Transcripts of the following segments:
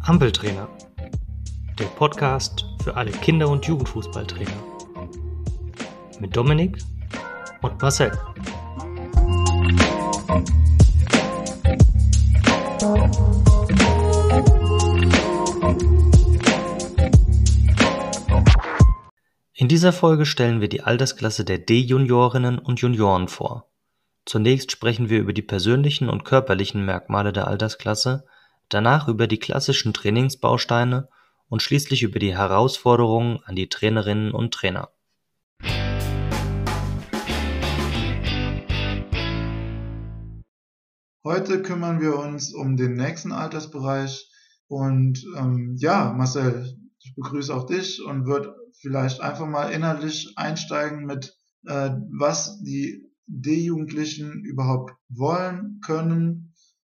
Ampeltrainer, der Podcast für alle Kinder- und Jugendfußballtrainer. Mit Dominik und Marcel. In dieser Folge stellen wir die Altersklasse der D-Juniorinnen und Junioren vor. Zunächst sprechen wir über die persönlichen und körperlichen Merkmale der Altersklasse, danach über die klassischen Trainingsbausteine und schließlich über die Herausforderungen an die Trainerinnen und Trainer. Heute kümmern wir uns um den nächsten Altersbereich und ähm, ja, Marcel, ich begrüße auch dich und würde vielleicht einfach mal inhaltlich einsteigen mit, äh, was die D-Jugendlichen überhaupt wollen, können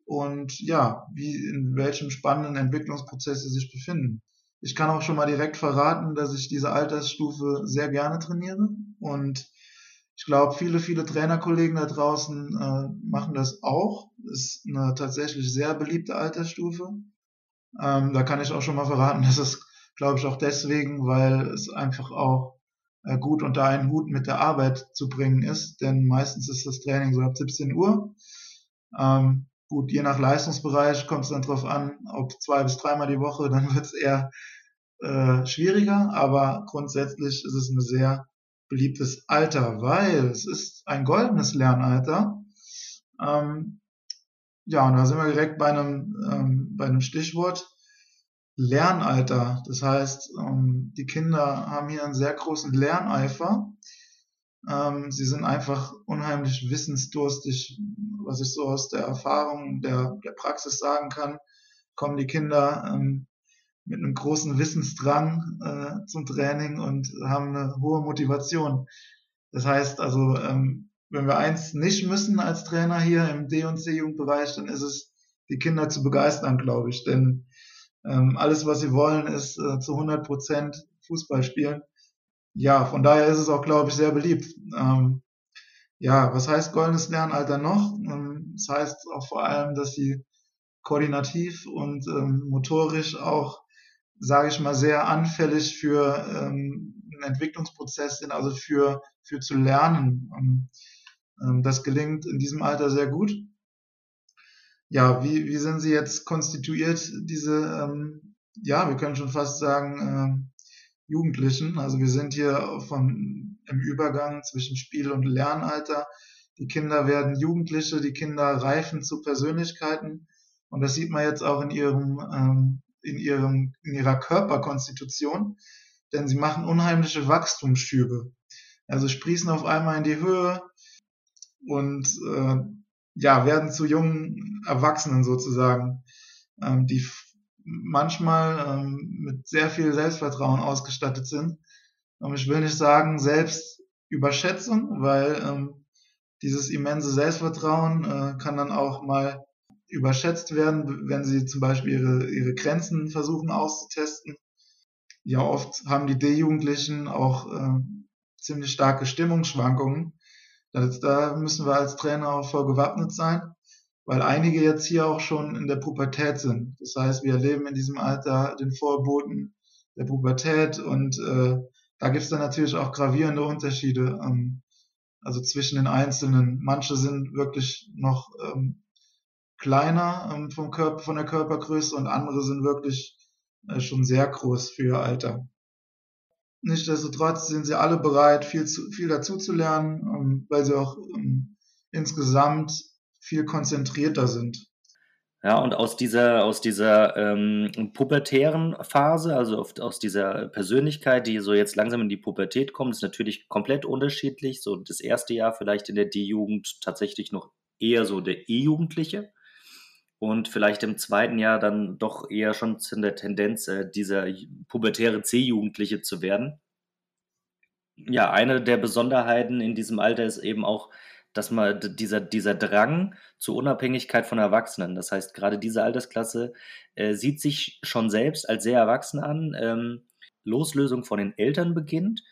und ja, wie in welchem spannenden Entwicklungsprozess sie sich befinden. Ich kann auch schon mal direkt verraten, dass ich diese Altersstufe sehr gerne trainiere und ich glaube, viele, viele Trainerkollegen da draußen äh, machen das auch. Ist eine tatsächlich sehr beliebte Altersstufe. Ähm, da kann ich auch schon mal verraten, dass es, glaube ich, auch deswegen, weil es einfach auch gut unter einen Hut mit der Arbeit zu bringen ist, denn meistens ist das Training so ab 17 Uhr. Ähm, gut, je nach Leistungsbereich kommt es dann drauf an, ob zwei bis dreimal die Woche, dann wird es eher äh, schwieriger, aber grundsätzlich ist es ein sehr beliebtes Alter, weil es ist ein goldenes Lernalter. Ähm, ja, und da sind wir direkt bei einem, ähm, bei einem Stichwort Lernalter. Das heißt, ähm, die Kinder haben hier einen sehr großen Lerneifer. Ähm, sie sind einfach unheimlich wissensdurstig, was ich so aus der Erfahrung der, der Praxis sagen kann. Kommen die Kinder ähm, mit einem großen Wissensdrang äh, zum Training und haben eine hohe Motivation. Das heißt also, wenn wir eins nicht müssen als Trainer hier im D- und C-Jugendbereich, dann ist es, die Kinder zu begeistern, glaube ich. Denn ähm, alles, was sie wollen, ist äh, zu 100 Prozent Fußball spielen. Ja, von daher ist es auch, glaube ich, sehr beliebt. Ähm, ja, was heißt goldenes Lernalter noch? Ähm, das heißt auch vor allem, dass sie koordinativ und ähm, motorisch auch, sage ich mal, sehr anfällig für ähm, einen Entwicklungsprozess sind, also für, für zu lernen. Ähm, das gelingt in diesem Alter sehr gut ja, wie, wie sind sie jetzt konstituiert, diese, ähm, ja, wir können schon fast sagen, äh, Jugendlichen. Also wir sind hier vom, im Übergang zwischen Spiel- und Lernalter. Die Kinder werden Jugendliche, die Kinder reifen zu Persönlichkeiten. Und das sieht man jetzt auch in ihrem, ähm, in ihrem, in ihrer Körperkonstitution. Denn sie machen unheimliche Wachstumsschübe. Also sprießen auf einmal in die Höhe und äh, ja, werden zu jungen Erwachsenen sozusagen, ähm, die manchmal ähm, mit sehr viel Selbstvertrauen ausgestattet sind. Und ich will nicht sagen selbst überschätzen, weil ähm, dieses immense Selbstvertrauen äh, kann dann auch mal überschätzt werden, wenn sie zum Beispiel ihre, ihre Grenzen versuchen auszutesten. Ja, oft haben die D-Jugendlichen auch äh, ziemlich starke Stimmungsschwankungen das, da müssen wir als Trainer auch voll gewappnet sein, weil einige jetzt hier auch schon in der Pubertät sind. Das heißt, wir erleben in diesem Alter den Vorboten der Pubertät und äh, da gibt es dann natürlich auch gravierende Unterschiede, ähm, also zwischen den Einzelnen. Manche sind wirklich noch ähm, kleiner ähm, vom Körper, von der Körpergröße und andere sind wirklich äh, schon sehr groß für ihr Alter. Nichtsdestotrotz sind sie alle bereit, viel, zu, viel dazu zu lernen, ähm, weil sie auch ähm, insgesamt viel konzentrierter sind. Ja, und aus dieser, aus dieser ähm, pubertären Phase, also aus dieser Persönlichkeit, die so jetzt langsam in die Pubertät kommt, ist natürlich komplett unterschiedlich. So das erste Jahr vielleicht in der D-Jugend tatsächlich noch eher so der E-Jugendliche und vielleicht im zweiten Jahr dann doch eher schon in der Tendenz, äh, dieser pubertäre C-Jugendliche zu werden. Ja, eine der Besonderheiten in diesem Alter ist eben auch, dass man dieser, dieser Drang zur Unabhängigkeit von Erwachsenen, das heißt, gerade diese Altersklasse äh, sieht sich schon selbst als sehr erwachsen an, ähm, Loslösung von den Eltern beginnt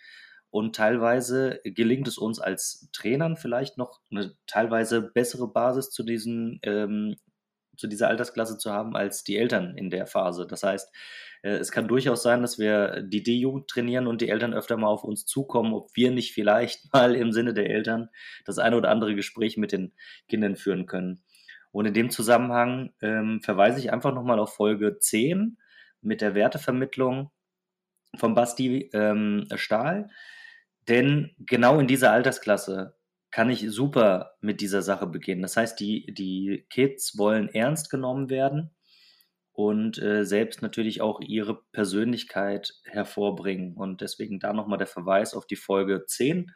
und teilweise gelingt es uns als Trainern vielleicht noch eine teilweise bessere Basis zu diesen ähm, zu dieser Altersklasse zu haben als die Eltern in der Phase. Das heißt, äh, es kann durchaus sein, dass wir die D-Jugend trainieren und die Eltern öfter mal auf uns zukommen, ob wir nicht vielleicht mal im Sinne der Eltern das eine oder andere Gespräch mit den Kindern führen können. Und in dem Zusammenhang ähm, verweise ich einfach nochmal auf Folge 10 mit der Wertevermittlung von Basti ähm, Stahl. Denn genau in dieser Altersklasse kann ich super mit dieser Sache beginnen. Das heißt, die, die Kids wollen ernst genommen werden und äh, selbst natürlich auch ihre Persönlichkeit hervorbringen. Und deswegen da nochmal der Verweis auf die Folge 10,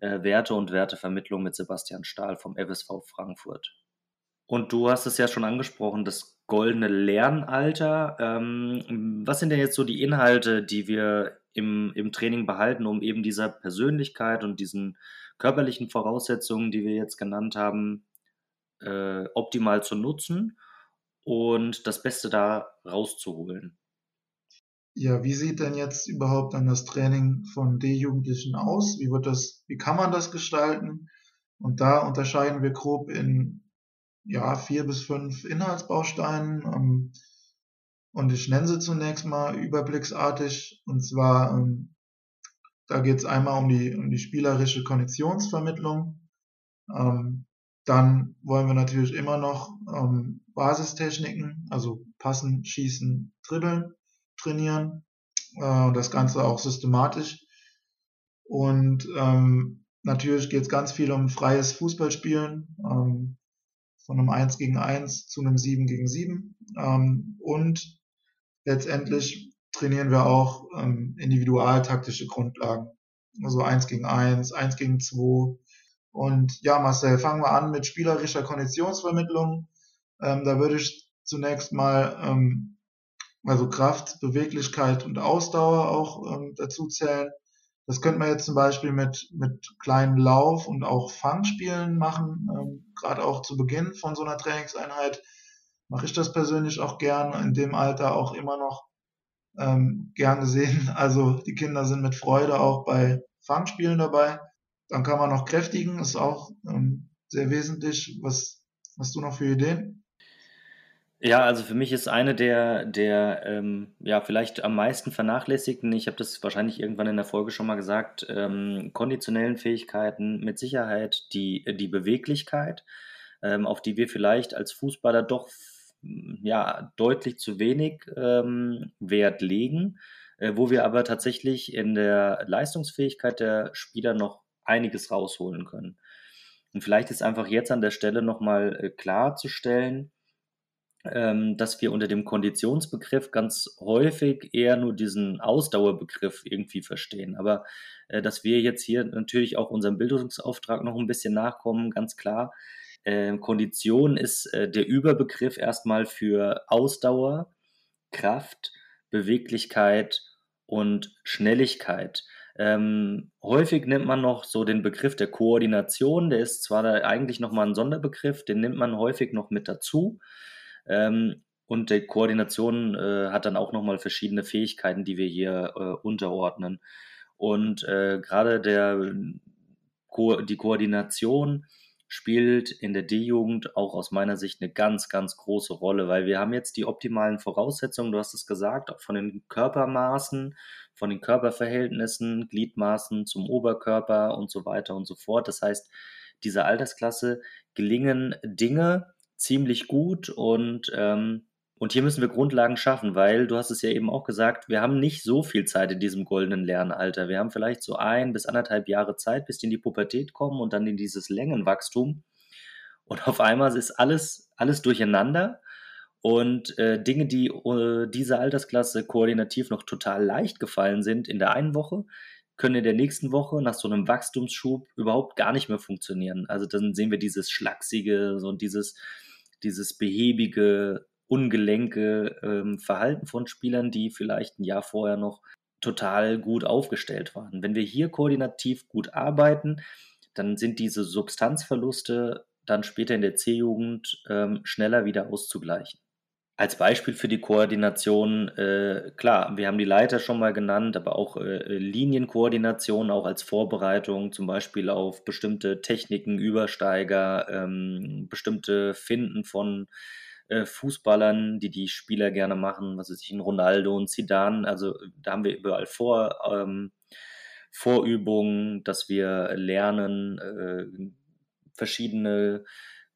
äh, Werte und Wertevermittlung mit Sebastian Stahl vom FSV Frankfurt. Und du hast es ja schon angesprochen, das goldene Lernalter. Ähm, was sind denn jetzt so die Inhalte, die wir im, im Training behalten, um eben dieser Persönlichkeit und diesen körperlichen Voraussetzungen, die wir jetzt genannt haben, äh, optimal zu nutzen und das Beste da rauszuholen? Ja, wie sieht denn jetzt überhaupt dann das Training von D-Jugendlichen aus? Wie wird das, wie kann man das gestalten? Und da unterscheiden wir grob in ja, vier bis fünf Inhaltsbausteinen. Ähm, und ich nenne sie zunächst mal überblicksartig. Und zwar, ähm, da geht es einmal um die, um die spielerische Konditionsvermittlung. Ähm, dann wollen wir natürlich immer noch ähm, Basistechniken, also passen, schießen, dribbeln trainieren. Äh, das Ganze auch systematisch. Und ähm, natürlich geht es ganz viel um freies Fußballspielen. Ähm, von einem 1 gegen 1 zu einem 7 gegen 7. Ähm, und letztendlich trainieren wir auch ähm, individualtaktische Grundlagen. Also 1 gegen 1, 1 gegen 2. Und ja, Marcel, fangen wir an mit spielerischer Konditionsvermittlung. Ähm, da würde ich zunächst mal ähm, also Kraft, Beweglichkeit und Ausdauer auch ähm, dazu zählen. Das könnte man jetzt zum Beispiel mit, mit kleinen Lauf- und auch Fangspielen machen. Ähm, Gerade auch zu Beginn von so einer Trainingseinheit mache ich das persönlich auch gern, in dem Alter auch immer noch ähm, gern gesehen. Also die Kinder sind mit Freude auch bei Fangspielen dabei. Dann kann man noch kräftigen, ist auch ähm, sehr wesentlich. Was hast du noch für Ideen? Ja, also für mich ist eine der der, ähm, ja, vielleicht am meisten vernachlässigten ich habe das wahrscheinlich irgendwann in der Folge schon mal gesagt, ähm, konditionellen Fähigkeiten mit Sicherheit die die Beweglichkeit, ähm, auf die wir vielleicht als Fußballer doch ja, deutlich zu wenig, ähm, Wert legen, äh, wo wir aber tatsächlich in der Leistungsfähigkeit der Spieler noch einiges rausholen können. Und vielleicht ist einfach jetzt an der Stelle noch mal, äh, klarzustellen ähm, dass wir unter dem Konditionsbegriff ganz häufig eher nur diesen Ausdauerbegriff irgendwie verstehen. Aber äh, dass wir jetzt hier natürlich auch unserem Bildungsauftrag noch ein bisschen nachkommen, ganz klar. Äh, Kondition ist äh, der Überbegriff erstmal für Ausdauer, Kraft, Beweglichkeit und Schnelligkeit. Ähm, häufig nimmt man noch so den Begriff der Koordination, der ist zwar eigentlich nochmal ein Sonderbegriff, den nimmt man häufig noch mit dazu. Ähm, und die Koordination äh, hat dann auch nochmal verschiedene Fähigkeiten, die wir hier äh, unterordnen. Und äh, gerade der, Ko die Koordination spielt in der D-Jugend auch aus meiner Sicht eine ganz, ganz große Rolle, weil wir haben jetzt die optimalen Voraussetzungen, du hast es gesagt, auch von den Körpermaßen, von den Körperverhältnissen, Gliedmaßen zum Oberkörper und so weiter und so fort. Das heißt, dieser Altersklasse gelingen Dinge, ziemlich gut und, ähm, und hier müssen wir Grundlagen schaffen, weil du hast es ja eben auch gesagt, wir haben nicht so viel Zeit in diesem goldenen Lernalter. Wir haben vielleicht so ein bis anderthalb Jahre Zeit, bis die in die Pubertät kommen und dann in dieses Längenwachstum. Und auf einmal ist alles, alles durcheinander. Und äh, Dinge, die äh, dieser Altersklasse koordinativ noch total leicht gefallen sind in der einen Woche, können in der nächsten Woche nach so einem Wachstumsschub überhaupt gar nicht mehr funktionieren. Also dann sehen wir dieses Schlachsige und dieses, dieses behäbige, ungelenke ähm, Verhalten von Spielern, die vielleicht ein Jahr vorher noch total gut aufgestellt waren. Wenn wir hier koordinativ gut arbeiten, dann sind diese Substanzverluste dann später in der C-Jugend ähm, schneller wieder auszugleichen. Als Beispiel für die Koordination, äh, klar, wir haben die Leiter schon mal genannt, aber auch äh, Linienkoordination, auch als Vorbereitung, zum Beispiel auf bestimmte Techniken, Übersteiger, ähm, bestimmte Finden von äh, Fußballern, die die Spieler gerne machen, was weiß ich, ein Ronaldo und Zidane. Also da haben wir überall vor, ähm, Vorübungen, dass wir lernen, äh, verschiedene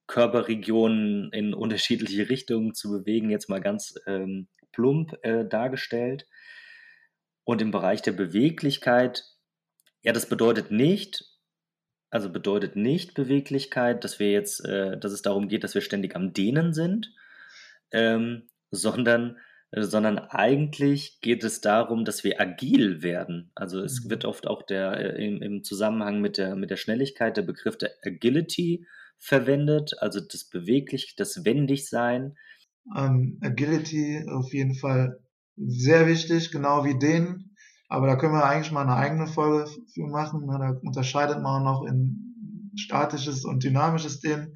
Körperregionen in unterschiedliche Richtungen zu bewegen, jetzt mal ganz ähm, plump äh, dargestellt. Und im Bereich der Beweglichkeit, ja, das bedeutet nicht, also bedeutet nicht Beweglichkeit, dass wir jetzt, äh, dass es darum geht, dass wir ständig am Dehnen sind, ähm, sondern, äh, sondern eigentlich geht es darum, dass wir agil werden. Also es mhm. wird oft auch der, äh, im, im, Zusammenhang mit der, mit der Schnelligkeit der Begriff der Agility verwendet, also das beweglich, das Wendigsein. Ähm, Agility auf jeden Fall sehr wichtig, genau wie den. Aber da können wir eigentlich mal eine eigene Folge für machen. Da unterscheidet man noch in statisches und dynamisches Dehnen.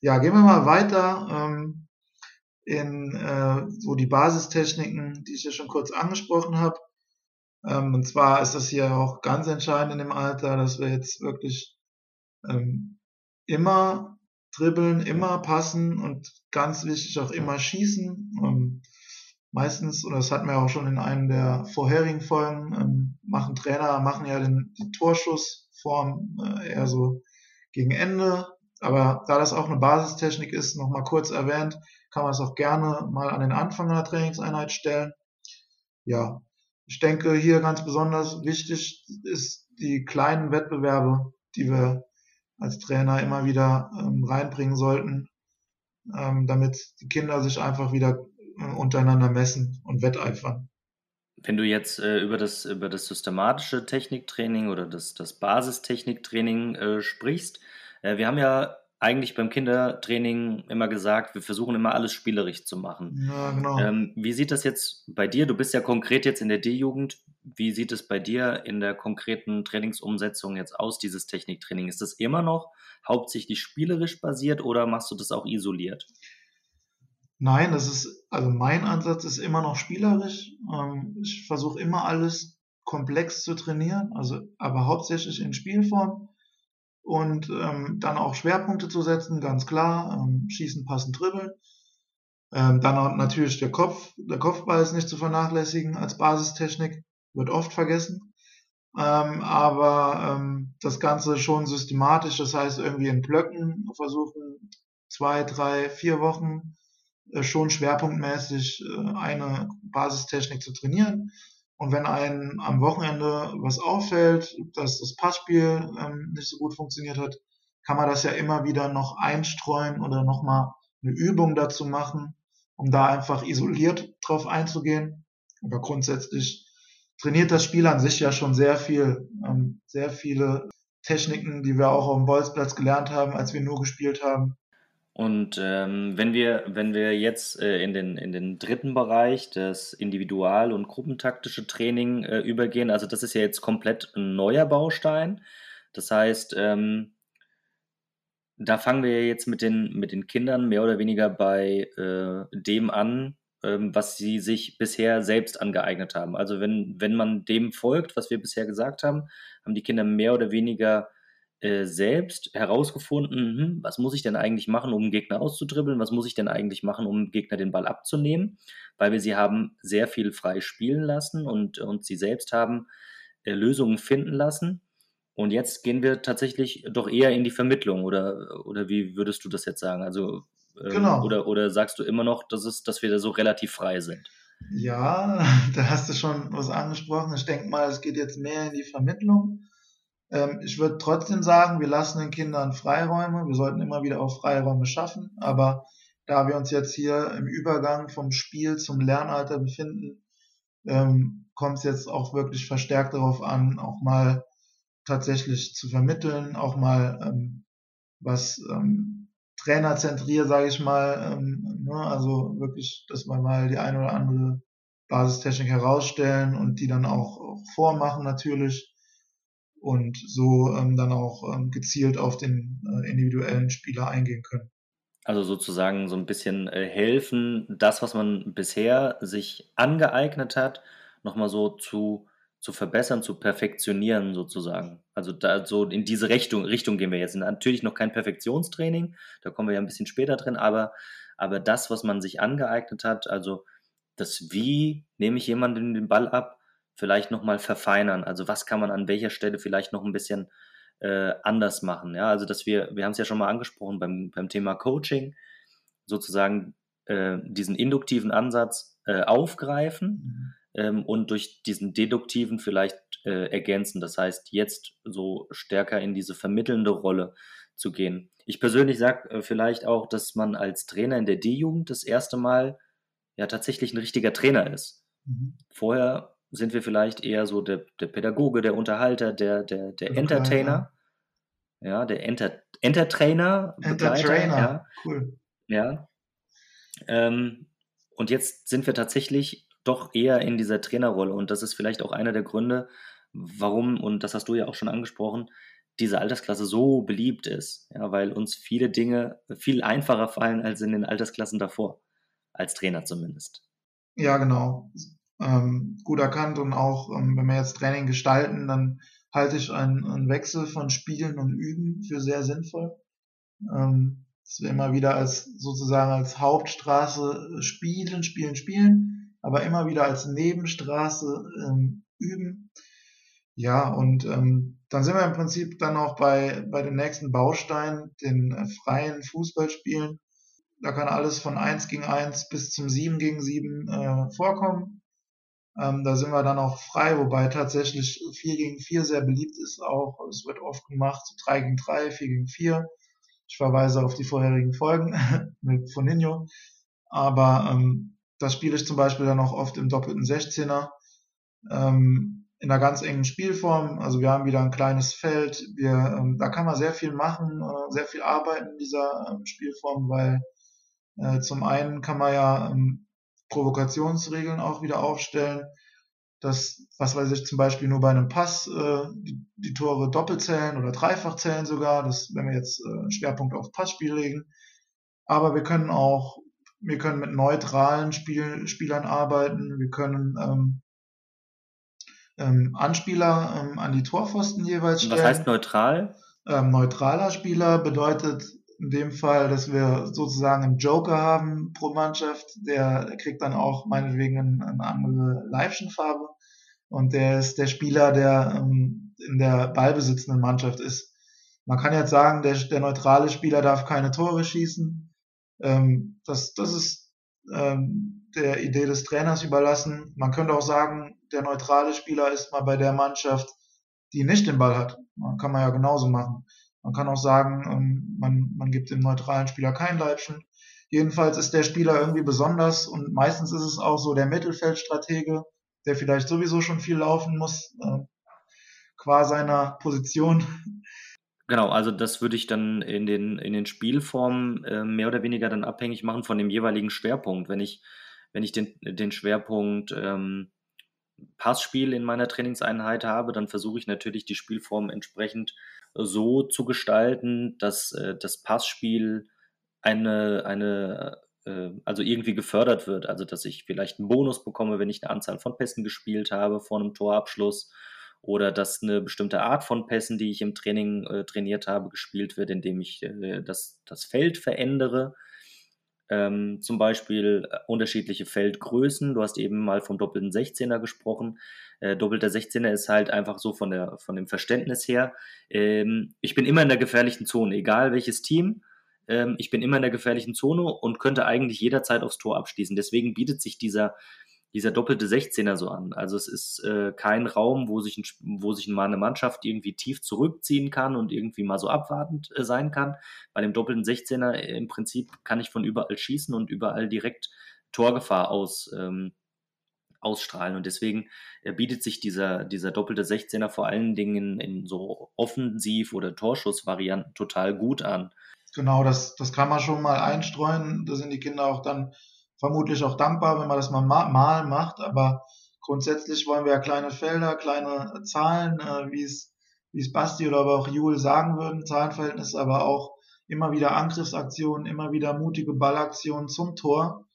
Ja, gehen wir mal weiter ähm, in äh, so die Basistechniken, die ich ja schon kurz angesprochen habe. Ähm, und zwar ist das hier auch ganz entscheidend in dem Alter, dass wir jetzt wirklich ähm, immer dribbeln, immer passen und ganz wichtig auch immer schießen. Ähm, meistens, oder das hatten wir auch schon in einem der vorherigen Folgen, ähm, machen Trainer, machen ja den, die Torschussform äh, eher so gegen Ende. Aber da das auch eine Basistechnik ist, nochmal kurz erwähnt, kann man es auch gerne mal an den Anfang einer Trainingseinheit stellen. Ja, ich denke hier ganz besonders wichtig ist die kleinen Wettbewerbe, die wir als Trainer immer wieder ähm, reinbringen sollten, ähm, damit die Kinder sich einfach wieder untereinander messen und wetteifern. Wenn du jetzt äh, über, das, über das systematische Techniktraining oder das, das Basistechniktraining äh, sprichst, äh, wir haben ja eigentlich beim Kindertraining immer gesagt, wir versuchen immer alles spielerisch zu machen. Ja, genau. Ähm, wie sieht das jetzt bei dir? Du bist ja konkret jetzt in der D-Jugend. Wie sieht es bei dir in der konkreten Trainingsumsetzung jetzt aus, dieses Techniktraining? Ist das immer noch hauptsächlich spielerisch basiert oder machst du das auch isoliert? Nein, das ist, also mein Ansatz ist immer noch spielerisch. Ähm, ich versuche immer alles komplex zu trainieren, also aber hauptsächlich in Spielform und ähm, dann auch Schwerpunkte zu setzen, ganz klar, ähm, schießen, passen, dribbeln. Ähm, dann natürlich der Kopf, der Kopfball ist nicht zu vernachlässigen als Basistechnik, wird oft vergessen. Ähm, aber ähm, das Ganze schon systematisch, das heißt irgendwie in Blöcken versuchen, zwei, drei, vier Wochen schon schwerpunktmäßig äh, eine Basistechnik zu trainieren. Und wenn einem am Wochenende was auffällt, dass das Passspiel ähm, nicht so gut funktioniert hat, kann man das ja immer wieder noch einstreuen oder nochmal eine Übung dazu machen, um da einfach isoliert drauf einzugehen. Aber grundsätzlich trainiert das Spiel an sich ja schon sehr viel, ähm, sehr viele Techniken, die wir auch auf dem Bolzplatz gelernt haben, als wir nur gespielt haben. Und ähm, wenn wir, wenn wir jetzt äh, in, den, in den dritten Bereich, das Individual- und gruppentaktische Training äh, übergehen, also das ist ja jetzt komplett ein neuer Baustein. Das heißt, ähm, da fangen wir jetzt mit den, mit den Kindern mehr oder weniger bei äh, dem an, ähm, was sie sich bisher selbst angeeignet haben. Also wenn, wenn man dem folgt, was wir bisher gesagt haben, haben die Kinder mehr oder weniger äh, selbst herausgefunden, hm, was muss ich denn eigentlich machen, um einen Gegner auszudribbeln, was muss ich denn eigentlich machen, um dem Gegner den Ball abzunehmen, weil wir sie haben sehr viel frei spielen lassen und, und sie selbst haben äh, Lösungen finden lassen. Und jetzt gehen wir tatsächlich doch eher in die Vermittlung oder, oder wie würdest du das jetzt sagen? Also ähm, genau. oder, oder sagst du immer noch, dass, es, dass wir da so relativ frei sind? Ja, da hast du schon was angesprochen. Ich denke mal, es geht jetzt mehr in die Vermittlung. Ähm, ich würde trotzdem sagen, wir lassen den Kindern Freiräume. Wir sollten immer wieder auch Freiräume schaffen. Aber da wir uns jetzt hier im Übergang vom Spiel zum Lernalter befinden, ähm, kommt es jetzt auch wirklich verstärkt darauf an, auch mal tatsächlich zu vermitteln, auch mal ähm, was ähm, trainerzentriert, sage ich mal, ähm, ne? also wirklich, dass wir mal die eine oder andere Basistechnik herausstellen und die dann auch, auch vormachen natürlich und so ähm, dann auch ähm, gezielt auf den äh, individuellen Spieler eingehen können. Also sozusagen so ein bisschen äh, helfen, das, was man bisher sich angeeignet hat, nochmal so zu, zu verbessern, zu perfektionieren sozusagen. Also da so in diese Richtung, Richtung gehen wir jetzt. Natürlich noch kein Perfektionstraining, da kommen wir ja ein bisschen später drin, aber, aber das, was man sich angeeignet hat, also das Wie nehme ich jemanden den Ball ab, vielleicht nochmal verfeinern. Also was kann man an welcher Stelle vielleicht noch ein bisschen äh, anders machen. Ja, also dass wir, wir haben es ja schon mal angesprochen beim, beim Thema Coaching, sozusagen äh, diesen induktiven Ansatz äh, aufgreifen mhm. ähm, und durch diesen deduktiven vielleicht äh, ergänzen. Das heißt, jetzt so stärker in diese vermittelnde Rolle zu gehen. Ich persönlich sage äh, vielleicht auch, dass man als Trainer in der D-Jugend das erste Mal ja tatsächlich ein richtiger Trainer ist. Mhm. Vorher sind wir vielleicht eher so der, der Pädagoge, der Unterhalter, der, der, der Entertainer. Ja, der Enter, Entertrainer, Entertrainer, ja. cool. Ja. Ähm, und jetzt sind wir tatsächlich doch eher in dieser Trainerrolle. Und das ist vielleicht auch einer der Gründe, warum, und das hast du ja auch schon angesprochen, diese Altersklasse so beliebt ist. Ja, weil uns viele Dinge viel einfacher fallen als in den Altersklassen davor. Als Trainer zumindest. Ja, genau ähm, gut erkannt und auch, ähm, wenn wir jetzt Training gestalten, dann halte ich einen, einen Wechsel von Spielen und Üben für sehr sinnvoll. Ähm, dass wir immer wieder als sozusagen als Hauptstraße spielen, spielen, spielen, aber immer wieder als Nebenstraße ähm, üben. Ja, und ähm, dann sind wir im Prinzip dann auch bei, bei den nächsten Baustein, den äh, freien Fußballspielen. Da kann alles von 1 gegen 1 bis zum 7 gegen 7 äh, vorkommen. Ähm, da sind wir dann auch frei, wobei tatsächlich 4 gegen 4 sehr beliebt ist auch. Es wird oft gemacht, 3 gegen 3, 4 gegen 4. Ich verweise auf die vorherigen Folgen mit Foninho. Aber ähm, das spiele ich zum Beispiel dann auch oft im doppelten 16er. Ähm, in einer ganz engen Spielform. Also wir haben wieder ein kleines Feld. Wir, ähm, da kann man sehr viel machen, äh, sehr viel arbeiten in dieser ähm, Spielform, weil äh, zum einen kann man ja ähm, Provokationsregeln auch wieder aufstellen, dass, was weiß ich, zum Beispiel nur bei einem Pass äh, die, die Tore doppelt zählen oder dreifach zählen sogar, das, wenn wir jetzt äh, einen Schwerpunkt auf Passspiel legen. Aber wir können auch, wir können mit neutralen Spiel, Spielern arbeiten, wir können ähm, ähm, Anspieler ähm, an die Torpfosten jeweils stellen. Was heißt neutral? Ähm, neutraler Spieler bedeutet in dem Fall, dass wir sozusagen einen Joker haben pro Mannschaft, der, kriegt dann auch meinetwegen eine, eine andere Leibchenfarbe und der ist der Spieler, der ähm, in der ballbesitzenden Mannschaft ist. Man kann jetzt sagen, der, der neutrale Spieler darf keine Tore schießen. Ähm, das, das ist ähm, der Idee des Trainers überlassen. Man könnte auch sagen, der neutrale Spieler ist mal bei der Mannschaft, die nicht den Ball hat. Man kann man ja genauso machen. Man kann auch sagen, ähm, man, man gibt dem neutralen Spieler kein Leibchen. Jedenfalls ist der Spieler irgendwie besonders und meistens ist es auch so der Mittelfeldstratege, der vielleicht sowieso schon viel laufen muss, äh, qua seiner Position. Genau, also das würde ich dann in den, in den Spielformen äh, mehr oder weniger dann abhängig machen von dem jeweiligen Schwerpunkt. Wenn ich, wenn ich den, den Schwerpunkt ähm, Passspiel in meiner Trainingseinheit habe, dann versuche ich natürlich die Spielform entsprechend so zu gestalten, dass äh, das Passspiel eine, eine äh, also irgendwie gefördert wird. Also dass ich vielleicht einen Bonus bekomme, wenn ich eine Anzahl von Pässen gespielt habe vor einem Torabschluss oder dass eine bestimmte Art von Pässen, die ich im Training äh, trainiert habe, gespielt wird, indem ich äh, das, das Feld verändere ähm, zum Beispiel äh, unterschiedliche Feldgrößen. Du hast eben mal vom doppelten 16er gesprochen. Äh, doppelter 16er ist halt einfach so von, der, von dem Verständnis her. Ähm, ich bin immer in der gefährlichen Zone, egal welches Team. Ähm, ich bin immer in der gefährlichen Zone und könnte eigentlich jederzeit aufs Tor abschließen. Deswegen bietet sich dieser dieser doppelte 16er so an. Also es ist äh, kein Raum, wo sich, ein, wo sich mal eine Mannschaft irgendwie tief zurückziehen kann und irgendwie mal so abwartend äh, sein kann. Bei dem doppelten 16er äh, im Prinzip kann ich von überall schießen und überall direkt Torgefahr aus, ähm, ausstrahlen. Und deswegen äh, bietet sich dieser, dieser doppelte 16er vor allen Dingen in, in so Offensiv- oder Torschussvarianten total gut an. Genau, das, das kann man schon mal einstreuen. Da sind die Kinder auch dann vermutlich auch dankbar, wenn man das mal mal macht, aber grundsätzlich wollen wir ja kleine Felder, kleine Zahlen, äh, wie es wie es Basti oder aber auch Jule sagen würden, Zahlenverhältnis, aber auch immer wieder Angriffsaktionen, immer wieder mutige Ballaktionen zum Tor,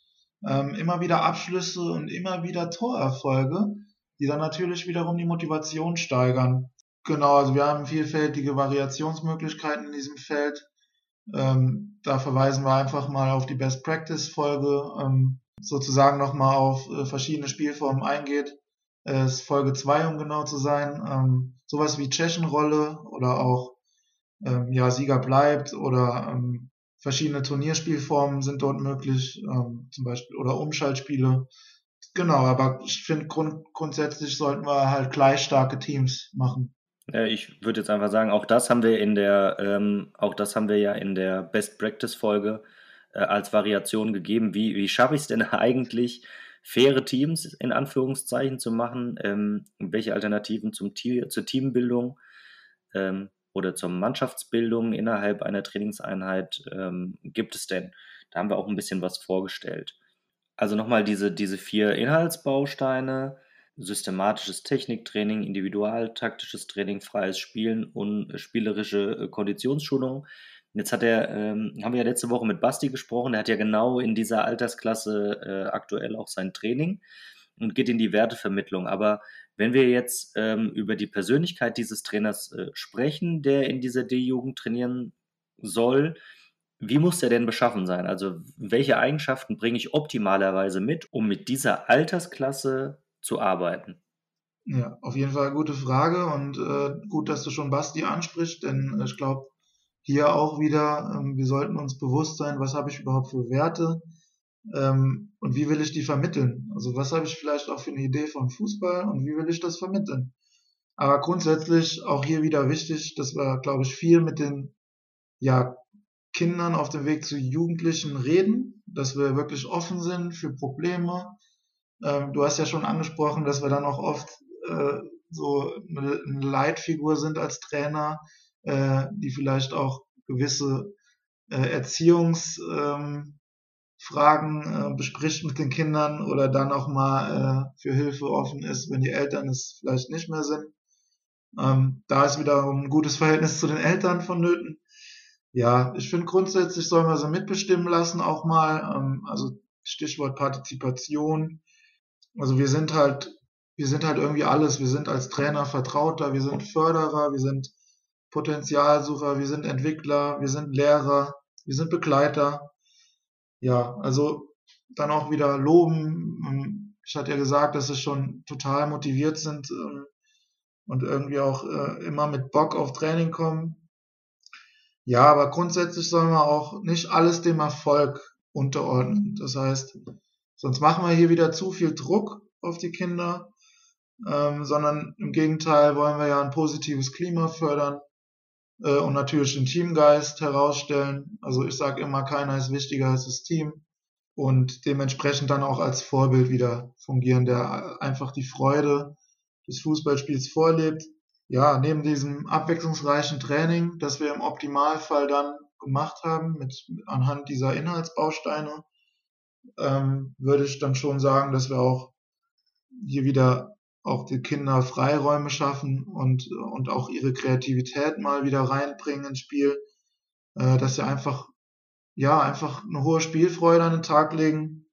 ähm, immer wieder Abschlüsse und immer wieder Torerfolge, die dann natürlich wiederum die Motivation steigern. Genau, also wir haben vielfältige Variationsmöglichkeiten in diesem Feld. Ähm, da verweisen wir einfach mal auf die Best Practice Folge, ähm, sozusagen nochmal auf äh, verschiedene Spielformen eingeht. Äh, ist Folge 2, um genau zu sein. Ähm, sowas wie Tschechenrolle oder auch ähm, ja, Sieger bleibt oder ähm, verschiedene Turnierspielformen sind dort möglich, ähm, zum Beispiel oder Umschaltspiele. Genau, aber ich finde grund grundsätzlich sollten wir halt gleich starke Teams machen. Ich würde jetzt einfach sagen, auch das haben wir in der, ähm, auch das haben wir ja in der Best Practice Folge äh, als Variation gegeben. Wie, wie schaffe ich es denn eigentlich, faire Teams in Anführungszeichen zu machen? Ähm, welche Alternativen zum Team, zur Teambildung ähm, oder zur Mannschaftsbildung innerhalb einer Trainingseinheit ähm, gibt es denn? Da haben wir auch ein bisschen was vorgestellt. Also nochmal diese, diese vier Inhaltsbausteine, systematisches Techniktraining, individualtaktisches Training, freies Spielen und spielerische äh, Konditionsschulung. Jetzt hat er, ähm, haben wir ja letzte Woche mit Basti gesprochen, der hat ja genau in dieser Altersklasse äh, aktuell auch sein Training und geht in die Wertevermittlung. Aber wenn wir jetzt ähm, über die Persönlichkeit dieses Trainers äh, sprechen, der in dieser D-Jugend trainieren soll, wie muss der denn beschaffen sein? Also welche Eigenschaften bringe ich optimalerweise mit, um mit dieser Altersklasse zu arbeiten? Ja, auf jeden Fall gute Frage und äh, gut, dass du schon Basti ansprichst, denn ich glaube, hier auch wieder, ähm, wir sollten uns bewusst sein, was habe ich überhaupt für Werte ähm, und wie will ich die vermitteln? Also was habe ich vielleicht auch für eine Idee von Fußball und wie will ich das vermitteln? Aber grundsätzlich auch hier wieder wichtig, dass wir, glaube ich, viel mit den ja, Kindern auf dem Weg zu Jugendlichen reden, dass wir wirklich offen sind für Probleme. Ähm, du hast ja schon angesprochen, dass wir dann auch oft äh, so eine, Leitfigur sind als Trainer, äh, die vielleicht auch gewisse äh, Erziehungsfragen ähm, äh, bespricht mit den Kindern oder dann auch mal äh, für Hilfe offen ist, wenn die Eltern es vielleicht nicht mehr sind. Ähm, da ist wieder ein gutes Verhältnis zu den Eltern vonnöten. Ja, ich finde grundsätzlich soll man sie mitbestimmen lassen auch mal. Ähm, also Stichwort Partizipation. Also wir sind halt, wir sind halt irgendwie alles. Wir sind als Trainer Vertrauter, wir sind Förderer, wir sind Potenzialsucher, wir sind Entwickler, wir sind Lehrer, wir sind Begleiter. Ja, also dann auch wieder loben. Ähm, ich hatte ja gesagt, dass sie schon total motiviert sind ähm, und irgendwie auch äh, immer mit Bock auf Training kommen. Ja, aber grundsätzlich soll man auch nicht alles dem Erfolg unterordnen. Das heißt, sonst machen wir hier wieder zu viel Druck auf die Kinder, ähm, sondern im Gegenteil wollen wir ja ein positives Klima fördern äh, und natürlich den Teamgeist herausstellen. Also ich sage immer, keiner ist wichtiger als das Team und dementsprechend dann auch als Vorbild wieder fungieren, der einfach die Freude des Fußballspiels vorlebt. Ja, neben diesem abwechslungsreichen Training, das wir im Optimalfall dann gemacht haben, mit anhand dieser Inhaltsbausteine, ähm, würde ich dann schon sagen, dass wir auch hier wieder auch die Kinder Freiräume schaffen und, und auch ihre Kreativität mal wieder reinbringen ins Spiel, äh, dass sie einfach, ja, einfach eine hohe Spielfreude an den Tag legen.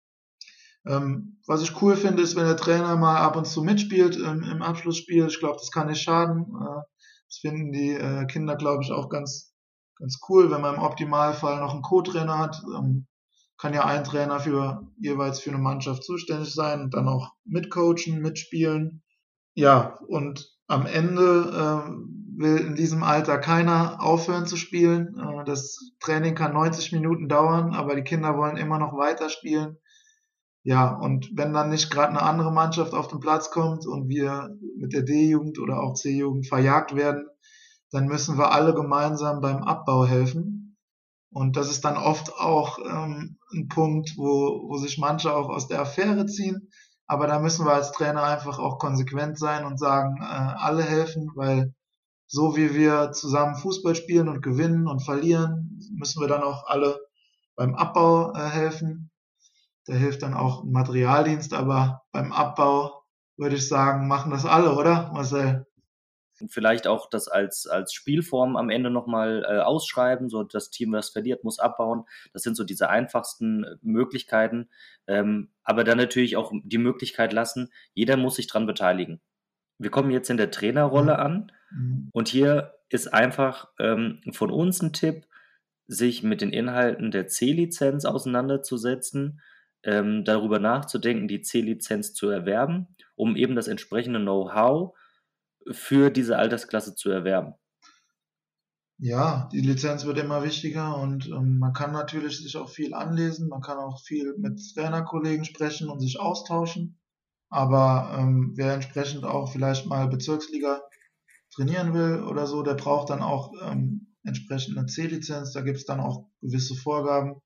Ähm, was ich cool finde, ist, wenn der Trainer mal ab und zu mitspielt im, im Abschlussspiel. Ich glaube, das kann nicht schaden. Äh, das finden die äh, Kinder, glaube ich, auch ganz, ganz cool, wenn man im Optimalfall noch einen Co-Trainer hat. Ähm, kann ja ein Trainer für jeweils für eine Mannschaft zuständig sein und dann auch mitcoachen, mitspielen. Ja, und am Ende äh, will in diesem Alter keiner aufhören zu spielen. Äh, das Training kann 90 Minuten dauern, aber die Kinder wollen immer noch weiter spielen. Ja, und wenn dann nicht gerade eine andere Mannschaft auf den Platz kommt und wir mit der D-Jugend oder auch C-Jugend verjagt werden, dann müssen wir alle gemeinsam beim Abbau helfen. Und das ist dann oft auch ähm, ein Punkt, wo, wo sich manche auch aus der Affäre ziehen. Aber da müssen wir als Trainer einfach auch konsequent sein und sagen, äh, alle helfen, weil so wie wir zusammen Fußball spielen und gewinnen und verlieren, müssen wir dann auch alle beim Abbau äh, helfen. Da hilft dann auch ein Materialdienst, aber beim Abbau würde ich sagen, machen das alle, oder Marcel? Vielleicht auch das als, als Spielform am Ende nochmal äh, ausschreiben, so das Team, was verliert, muss abbauen. Das sind so diese einfachsten äh, Möglichkeiten. Ähm, aber dann natürlich auch die Möglichkeit lassen, jeder muss sich dran beteiligen. Wir kommen jetzt in der Trainerrolle mhm. an mhm. und hier ist einfach ähm, von uns ein Tipp, sich mit den Inhalten der C-Lizenz auseinanderzusetzen, ähm, darüber nachzudenken, die C-Lizenz zu erwerben, um eben das entsprechende Know-how für diese Altersklasse zu erwerben. Ja, die Lizenz wird immer wichtiger und ähm, man kann natürlich sich auch viel anlesen, man kann auch viel mit Trainerkollegen sprechen und sich austauschen. Aber ähm, wer entsprechend auch vielleicht mal Bezirksliga trainieren will oder so, der braucht dann auch ähm, entsprechend eine C-Lizenz. Da gibt es dann auch gewisse Vorgaben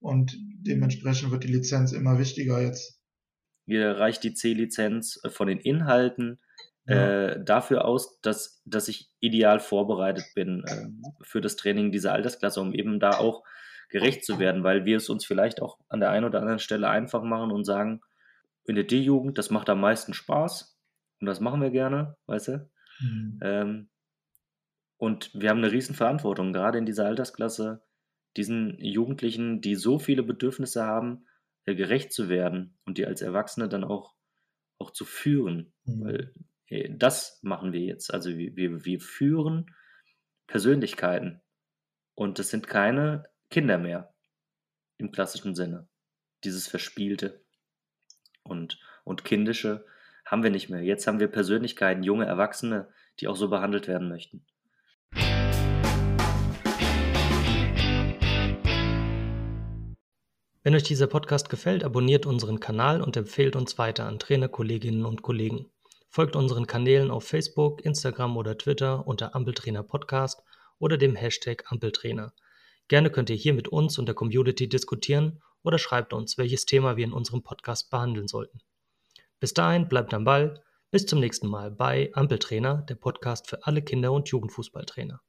und dementsprechend wird die Lizenz immer wichtiger jetzt. Hier reicht die C-Lizenz von den Inhalten ja. äh, dafür aus, dass, dass ich ideal vorbereitet bin äh, für das Training dieser Altersklasse, um eben da auch gerecht zu werden, weil wir es uns vielleicht auch an der einen oder anderen Stelle einfach machen und sagen, in der D-Jugend, das macht am meisten Spaß und das machen wir gerne, weißt du? Mhm. Ähm, und wir haben eine riesen Verantwortung, gerade in dieser Altersklasse, diesen Jugendlichen, die so viele Bedürfnisse haben, äh, gerecht zu werden und die als Erwachsene dann auch, auch zu führen. Mhm. Weil das machen wir jetzt. Also wir, wir, wir führen Persönlichkeiten. Und das sind keine Kinder mehr im klassischen Sinne. Dieses Verspielte und, und Kindische haben wir nicht mehr. Jetzt haben wir Persönlichkeiten, junge Erwachsene, die auch so behandelt werden möchten. Wenn euch dieser Podcast gefällt, abonniert unseren Kanal und empfehlt uns weiter an Trainerkolleginnen und Kollegen. Folgt unseren Kanälen auf Facebook, Instagram oder Twitter unter Ampeltrainer Podcast oder dem Hashtag Ampeltrainer. Gerne könnt ihr hier mit uns und der Community diskutieren oder schreibt uns, welches Thema wir in unserem Podcast behandeln sollten. Bis dahin bleibt am Ball. Bis zum nächsten Mal bei Ampeltrainer, der Podcast für alle Kinder- und Jugendfußballtrainer.